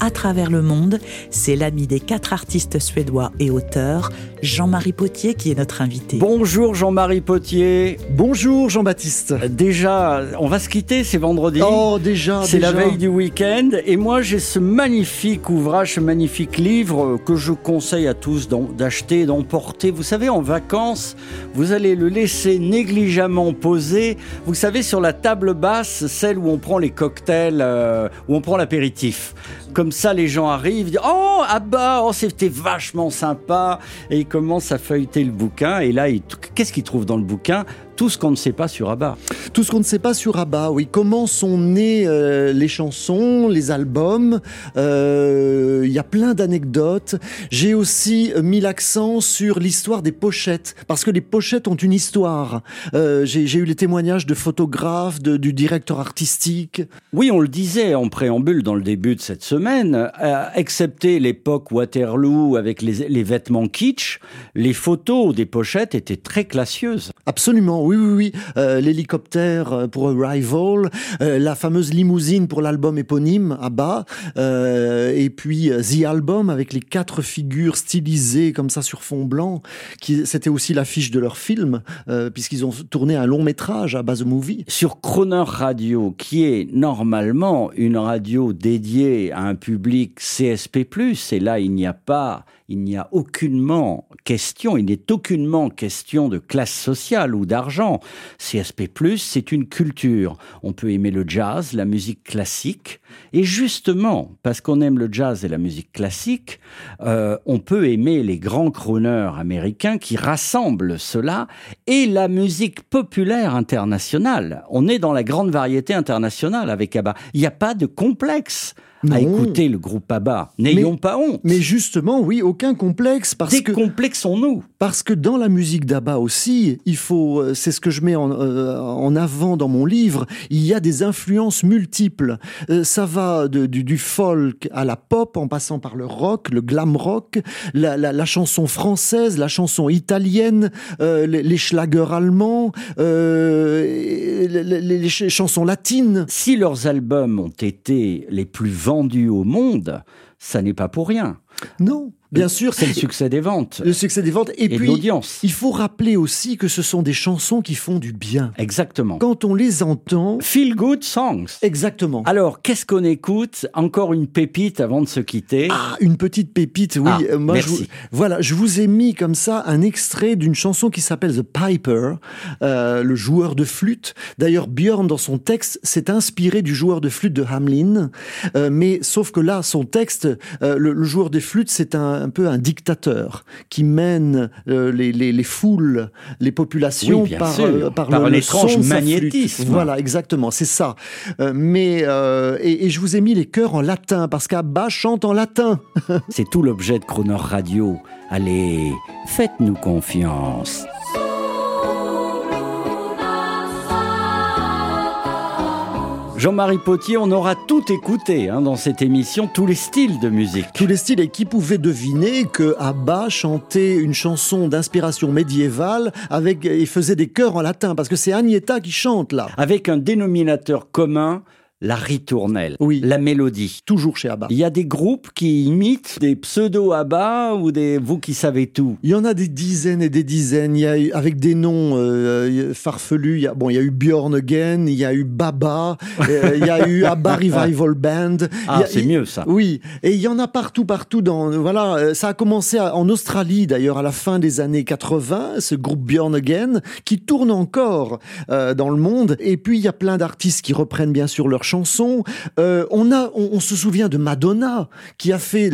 à travers le monde, c'est l'ami des quatre artistes suédois et auteurs, Jean-Marie Potier, qui est notre invité. Bonjour Jean-Marie Potier. Bonjour Jean-Baptiste. Déjà, on va se quitter, c'est vendredi. Oh déjà, c'est la veille du week-end et moi j'ai ce magnifique ouvrage, ce magnifique livre que je conseille à tous d'acheter, d'emporter. Vous savez, en vacances, vous allez le laisser négligemment posé. Vous savez, sur la table basse, celle où on prend les cocktails, euh, où on prend l'apéritif. Comme ça, les gens arrivent, disent Oh, ah bah, oh, c'était vachement sympa. Et ils commencent à feuilleter le bouquin. Et là, qu'est-ce qu'ils trouvent dans le bouquin? Tout ce qu'on ne sait pas sur Abba. Tout ce qu'on ne sait pas sur ABBA, oui. Comment sont nées euh, les chansons, les albums. euh, Il y a plein d'anecdotes. J'ai aussi mis l'accent sur l'histoire des pochettes, parce que les pochettes ont une histoire. Euh, J'ai eu les témoignages de photographes, de- du directeur artistique. Oui, on le disait en préambule dans le début de cette semaine, euh, excepté l'époque Waterloo avec les, les vêtements kitsch, les photos des pochettes étaient très classieuses. Absolument, oui, oui, oui. Euh, L'hélicoptère euh, pour Arrival, euh, la fameuse limousine pour l'album éponyme ABBA, et puis The Album avec les quatre figures stylisées comme ça sur fond blanc, qui c'était aussi l'affiche de leur film, puisqu'ils ont tourné un long métrage à base de movie. Sur Croner Radio, qui est normalement une radio dédiée à un public CSP+, et là il n'y a pas, il n'y a aucunement question, il n'est aucunement question de classe sociale ou d'argent. CSP+, c'est une culture. On peut aimer le jazz, la musique classique, et justement, parce qu'on aime le jazz et la musique classique, euh, on peut aimer les grands crooners américains qui rassemblent cela et la musique populaire internationale. On est dans la grande variété internationale avec ABBA. Il n'y a pas de complexe Non. à écouter le groupe ABBA. N'ayons pas honte. Mais justement, oui, aucun complexe, parce que Décomplexons-nous. Parce que dans la musique d'Abba aussi, il faut, euh, c'est ce que je mets en, euh, en avant dans mon livre, il y a des influences multiples. Euh, ça va de- du, du folk à la pop, en passant par le rock, le glam rock, la, la- la chanson française, la chanson italienne, euh, les, les schlagers allemands, les, les- les ch- chansons latines. Si leurs albums ont été les plus vendus au monde, ça n'est pas pour rien. Non, bien sûr, C'est le succès des ventes le succès des ventes. Et, et, puis, l'audience. il faut rappeler aussi que ce sont des chansons qui font du bien. Exactement. Quand on les entend, Feel good songs. exactement. Alors, qu'est-ce qu'on écoute? Encore une pépite avant de se quitter. Ah, une petite pépite, oui. Ah, Euh, moi, merci. Je vous, voilà, je vous ai mis comme ça un extrait d'une chanson qui s'appelle The Piper, euh, le joueur de flûte. D'ailleurs, Björn, dans son texte, s'est inspiré du joueur de flûte de Hamlin. Euh, mais sauf que là, son texte, euh, le, le joueur de flûte, c'est un, un peu un dictateur qui mène euh, les, les, les foules, les populations Oui, par, euh, par, Par l'étrange magnétisme. Voilà, exactement, c'est ça. Euh, mais euh, et, et je vous ai mis les chœurs en latin parce qu'Abba chante en latin. C'est tout l'objet de Croner Radio. Allez, faites-nous confiance. Jean-Marie Potier, on aura tout écouté hein, dans cette émission, tous les styles de musique. tous les styles et qui pouvait deviner que Abba chantait une chanson d'inspiration médiévale avec et faisait des chœurs en latin parce que c'est Agneta qui chante là. Avec un dénominateur commun, la ritournelle, Oui. la mélodie. Toujours chez Abba. Il y a des groupes qui imitent des pseudo-abba ou des vous qui savez tout? Il y en a des dizaines et des dizaines. Il y a eu, avec des noms euh, farfelus. Il y a, bon, il y a eu Björn Again, il y a eu Baba, euh, il y a eu Abba Revival Band. Ah, c'est mieux ça. Oui, et il y en a partout, partout. Dans voilà, euh, ça a commencé à- en Australie d'ailleurs à la fin des années 80. Ce groupe Björn Again qui tourne encore euh, dans le monde. Et puis il y a plein d'artistes qui reprennent bien sûr leurs Euh, on se souvient de Madonna qui a fait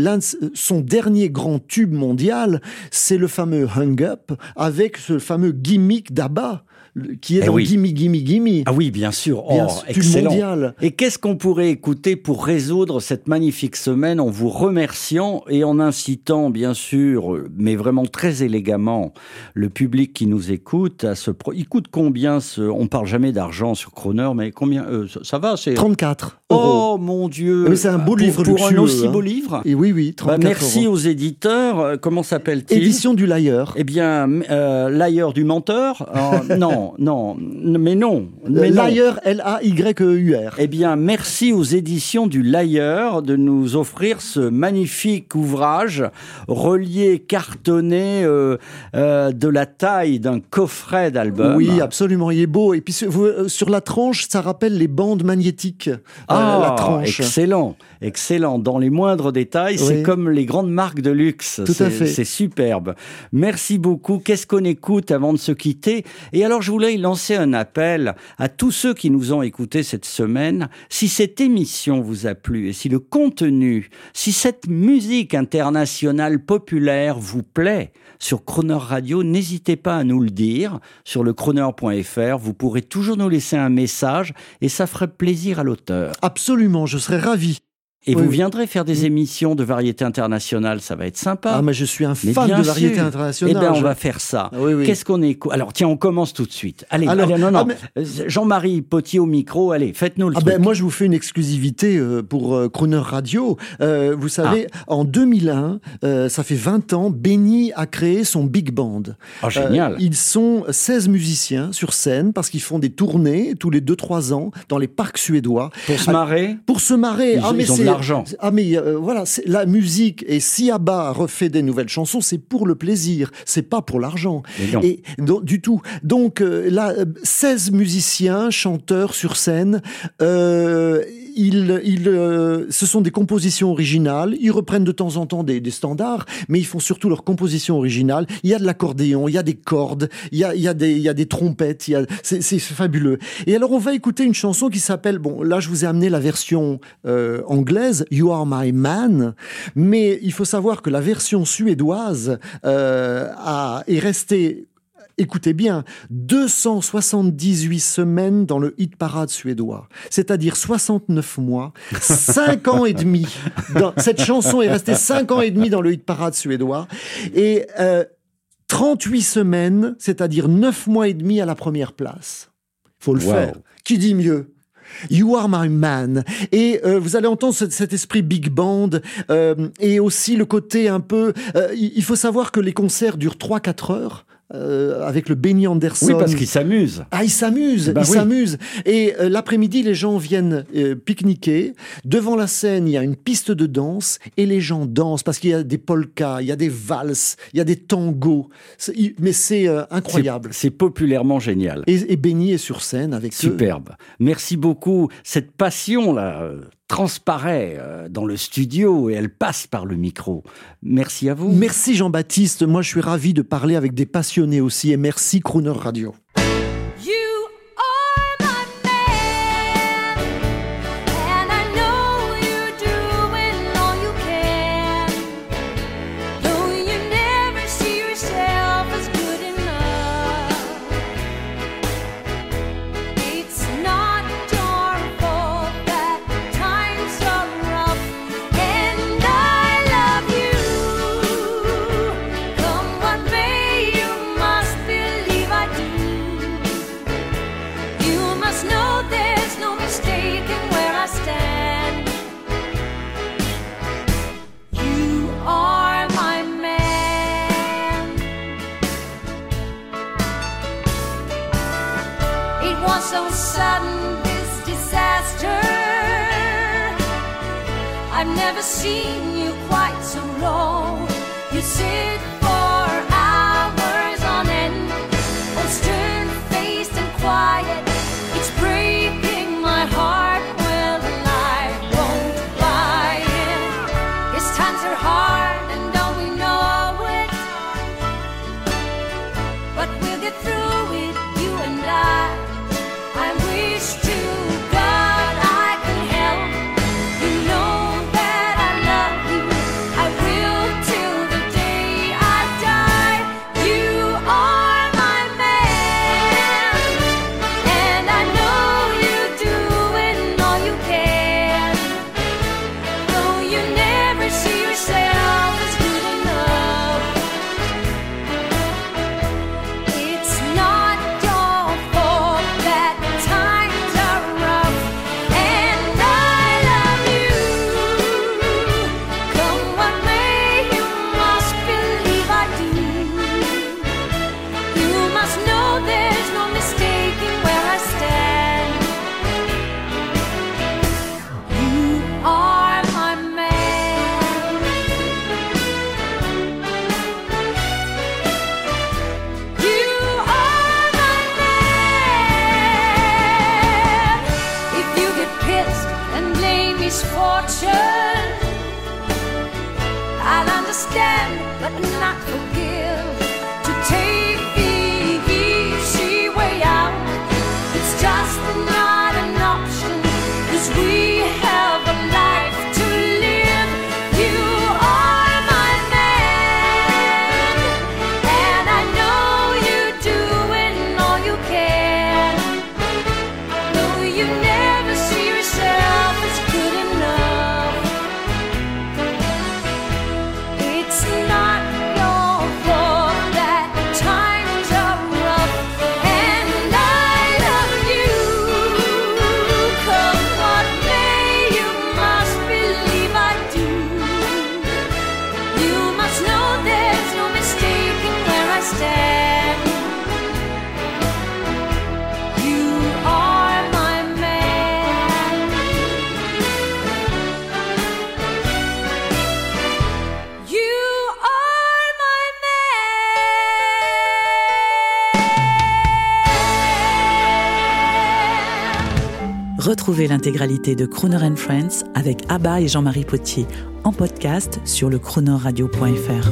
son dernier grand tube mondial, c'est le fameux Hung Up avec ce fameux gimmick d'Abba. Qui est Eh dans oui. Gimme Gimme Gimme. Ah oui, bien sûr. Bien oh, sûr, excellent. mondial. Et qu'est-ce qu'on pourrait écouter pour résoudre cette magnifique semaine en vous remerciant et en incitant, bien sûr, mais vraiment très élégamment, le public qui nous écoute à se. pro- Il coûte combien ce On parle jamais d'argent sur Croner, mais combien euh, ça, va C'est 34 euros. Oh mon Dieu Mais c'est un beau Pour- livre pour, un luxueux, aussi hein. beau livre. Et oui, oui, Bah, 34 merci euros. aux éditeurs. Euh, Comment s'appelle-t-il Édition du Lailleur. Eh bien, euh, du menteur Euh, Non, non, mais non. Mais Euh, non. Lailleur, L-A-Y-E-U-R. Eh bien, merci aux éditions du Lailleur de nous offrir ce magnifique ouvrage relié, cartonné, euh, euh, de la taille d'un coffret d'album. Oui, absolument, il est beau. Et puis sur, vous- euh, sur la tranche, ça rappelle les bandes magnétiques. euh, Ah, la tranche. excellent, excellent. Dans les moindres détails, c'est comme les grandes marques de luxe. Tout à fait. C'est superbe. Merci beaucoup. Qu'est-ce qu'on écoute avant de se quitter? Et alors, je voulais lancer un appel à tous ceux qui nous ont écoutés cette semaine. Si cette émission vous a plu et si le contenu, si cette musique internationale populaire vous plaît sur Croner Radio, n'hésitez pas à nous le dire sur le croner.fr. Vous pourrez toujours nous laisser un message et ça ferait plaisir à l'auteur. Absolument, je serais ravi. Et Oui, vous viendrez faire des émissions de variété internationale, ça va être sympa. Ah, mais je suis un fan de variété sûr. internationale. Eh bien, on Je- va faire ça. Ah oui, oui. Qu'est-ce qu'on écoute Alors, tiens, on commence tout de suite. Allez, Alors, allez, non, non. ah, mais- Euh, Jean-Marie Potier au micro, allez, faites-nous le Ah truc. ben moi je vous fais une exclusivité euh, pour euh, Crooner Radio. Euh, vous savez, Ah. en 2001, euh, ça fait 20 ans, Benny a créé son big band. Ah, génial. Euh, ils sont 16 musiciens sur scène parce qu'ils font des tournées tous les 2-3 ans dans les parcs suédois. Pour se marrer Pour se marrer. Ils- ah, mais c'est- l'argent. Ah mais euh, voilà, c'est la musique. Et si Abba refait des nouvelles chansons, c'est pour le plaisir, c'est pas pour l'argent. Et donc, du tout. Donc euh, là, euh, 16 musiciens, chanteurs sur scène. Euh, ils, ils, euh, ce sont des compositions originales. Ils reprennent de temps en temps des, des standards, mais ils font surtout leurs compositions originales. Il y a de l'accordéon, il y a des cordes, il y a, il y a, des, il y a des trompettes. c'est fabuleux. Et alors, on va écouter une chanson qui s'appelle. Bon, là, je vous ai amené la version euh, anglaise, You Are My Man, mais il faut savoir que la version suédoise euh, a, est restée écoutez bien, 278 semaines dans le hit parade suédois, c'est-à-dire 69 mois, 5 ans et demi. Dans- cette chanson est restée 5 ans et demi dans le hit parade suédois et euh, 38 semaines, c'est-à-dire 9 mois et demi à la première place. faut le Wow. faire. Qui dit mieux? You are my man. Et euh, vous allez entendre cet, cet esprit big band euh, et aussi le côté un peu. euh, il il faut savoir que les concerts durent 3-4 heures. Euh, avec le Benny Anderson. Oui, parce qu'ils s'amusent. Ah, ils s'amusent, Bah ils oui. s'amusent. Et euh, l'après-midi, les gens viennent euh, pique-niquer. Devant la scène, il y a une piste de danse et les gens dansent parce qu'il y a des polkas, il y a des valses, il y a des tangos. Il- Mais c'est incroyable. C'est populairement génial. Et, et Benny est sur scène avec eux. Superbe. Merci beaucoup. Cette passion-là euh, transparaît euh, dans le studio et elle passe par le micro. Merci à vous. Merci Jean-Baptiste. Moi, je suis ravi de parler avec des passionnés aussi. Et merci Crooner Radio. So sudden, this disaster. I've never seen you quite so low. You sit Retrouvez l'intégralité de Crooner and Friends avec Abba et Jean-Marie Potier en podcast sur le chronoradio.fr.